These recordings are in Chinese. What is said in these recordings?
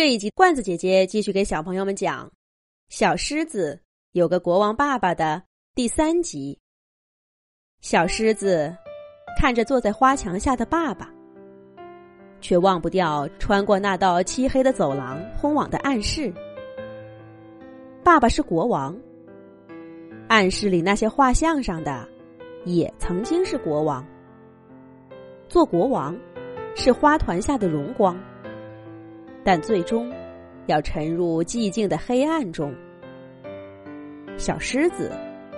这一集，罐子姐姐继续给小朋友们讲《小狮子有个国王爸爸》的第三集。小狮子看着坐在花墙下的爸爸，却忘不掉穿过那道漆黑的走廊通往的暗室。爸爸是国王，暗室里那些画像上的也曾经是国王。做国王是花团下的荣光。但最终，要沉入寂静的黑暗中。小狮子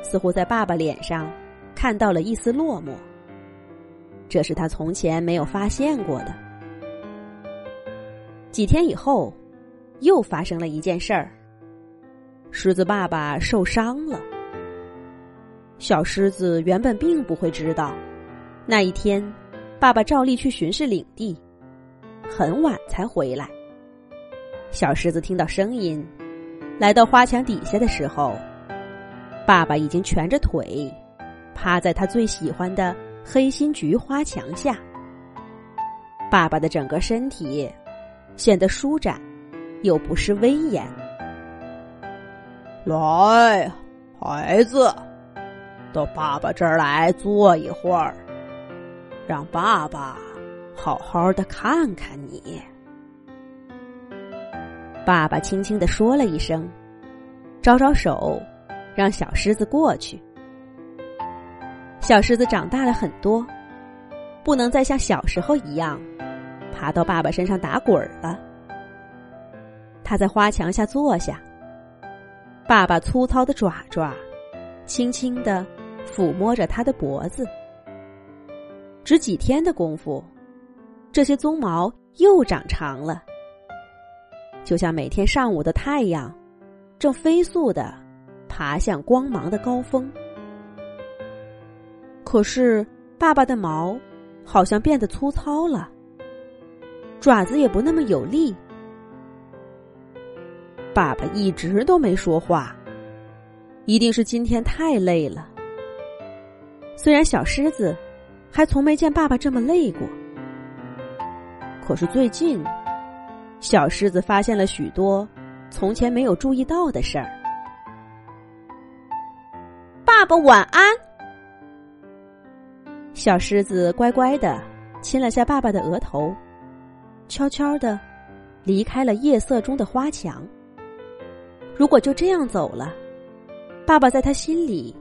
似乎在爸爸脸上看到了一丝落寞，这是他从前没有发现过的。几天以后，又发生了一件事儿。狮子爸爸受伤了。小狮子原本并不会知道，那一天，爸爸照例去巡视领地，很晚才回来。小狮子听到声音，来到花墙底下的时候，爸爸已经蜷着腿，趴在他最喜欢的黑心菊花墙下。爸爸的整个身体显得舒展，又不失威严。来，孩子，到爸爸这儿来坐一会儿，让爸爸好好的看看你。爸爸轻轻的说了一声，招招手，让小狮子过去。小狮子长大了很多，不能再像小时候一样，爬到爸爸身上打滚了。他在花墙下坐下，爸爸粗糙的爪爪，轻轻的抚摸着他的脖子。只几天的功夫，这些鬃毛又长长了。就像每天上午的太阳，正飞速的爬向光芒的高峰。可是，爸爸的毛好像变得粗糙了，爪子也不那么有力。爸爸一直都没说话，一定是今天太累了。虽然小狮子还从没见爸爸这么累过，可是最近。小狮子发现了许多从前没有注意到的事儿。爸爸晚安。小狮子乖乖的亲了下爸爸的额头，悄悄的离开了夜色中的花墙。如果就这样走了，爸爸在他心里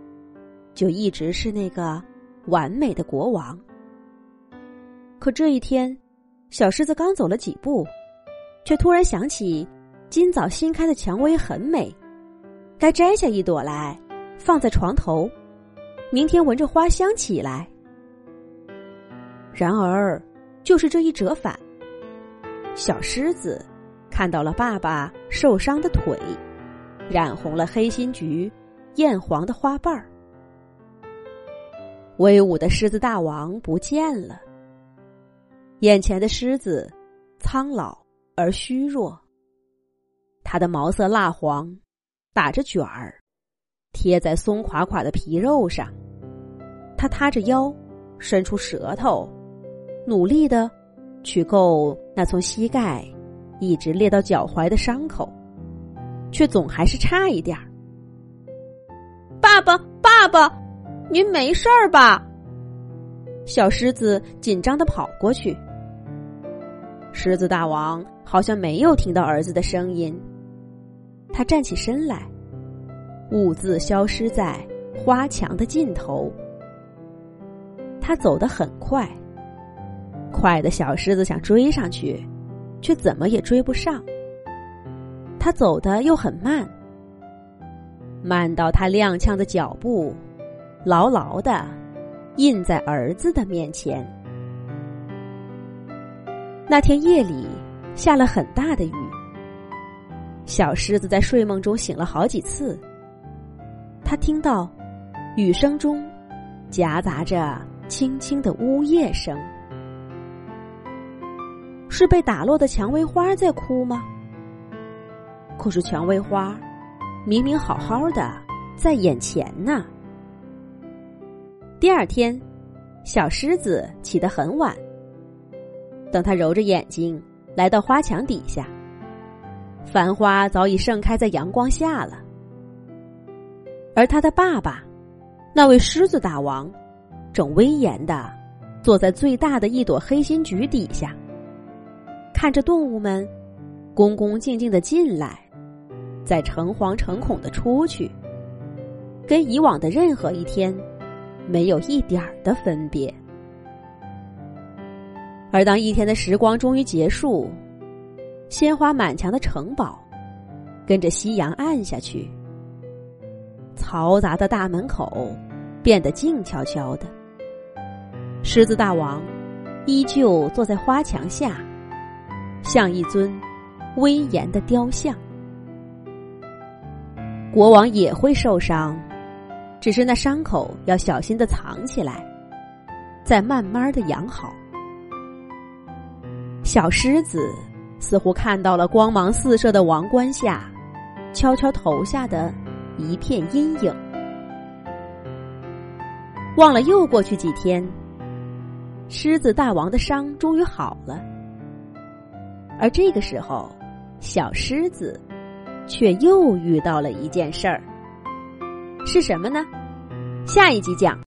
就一直是那个完美的国王。可这一天，小狮子刚走了几步。却突然想起，今早新开的蔷薇很美，该摘下一朵来，放在床头，明天闻着花香起来。然而，就是这一折返，小狮子看到了爸爸受伤的腿，染红了黑心菊艳黄的花瓣儿。威武的狮子大王不见了，眼前的狮子苍老。而虚弱，它的毛色蜡黄，打着卷儿，贴在松垮垮的皮肉上。它塌着腰，伸出舌头，努力的去够那从膝盖一直裂到脚踝的伤口，却总还是差一点儿。爸爸，爸爸，您没事儿吧？小狮子紧张的跑过去。狮子大王好像没有听到儿子的声音，他站起身来，兀自消失在花墙的尽头。他走得很快，快的小狮子想追上去，却怎么也追不上。他走的又很慢，慢到他踉跄的脚步牢牢的印在儿子的面前。那天夜里下了很大的雨，小狮子在睡梦中醒了好几次。他听到雨声中夹杂着轻轻的呜咽声，是被打落的蔷薇花在哭吗？可是蔷薇花明明好好的在眼前呢。第二天，小狮子起得很晚。等他揉着眼睛来到花墙底下，繁花早已盛开在阳光下了。而他的爸爸，那位狮子大王，正威严的坐在最大的一朵黑心菊底下，看着动物们恭恭敬敬的进来，再诚惶诚恐的出去，跟以往的任何一天没有一点儿的分别。而当一天的时光终于结束，鲜花满墙的城堡跟着夕阳暗下去，嘈杂的大门口变得静悄悄的。狮子大王依旧坐在花墙下，像一尊威严的雕像。国王也会受伤，只是那伤口要小心的藏起来，再慢慢的养好。小狮子似乎看到了光芒四射的王冠下，悄悄投下的一片阴影。忘了又过去几天，狮子大王的伤终于好了，而这个时候，小狮子却又遇到了一件事儿。是什么呢？下一集讲。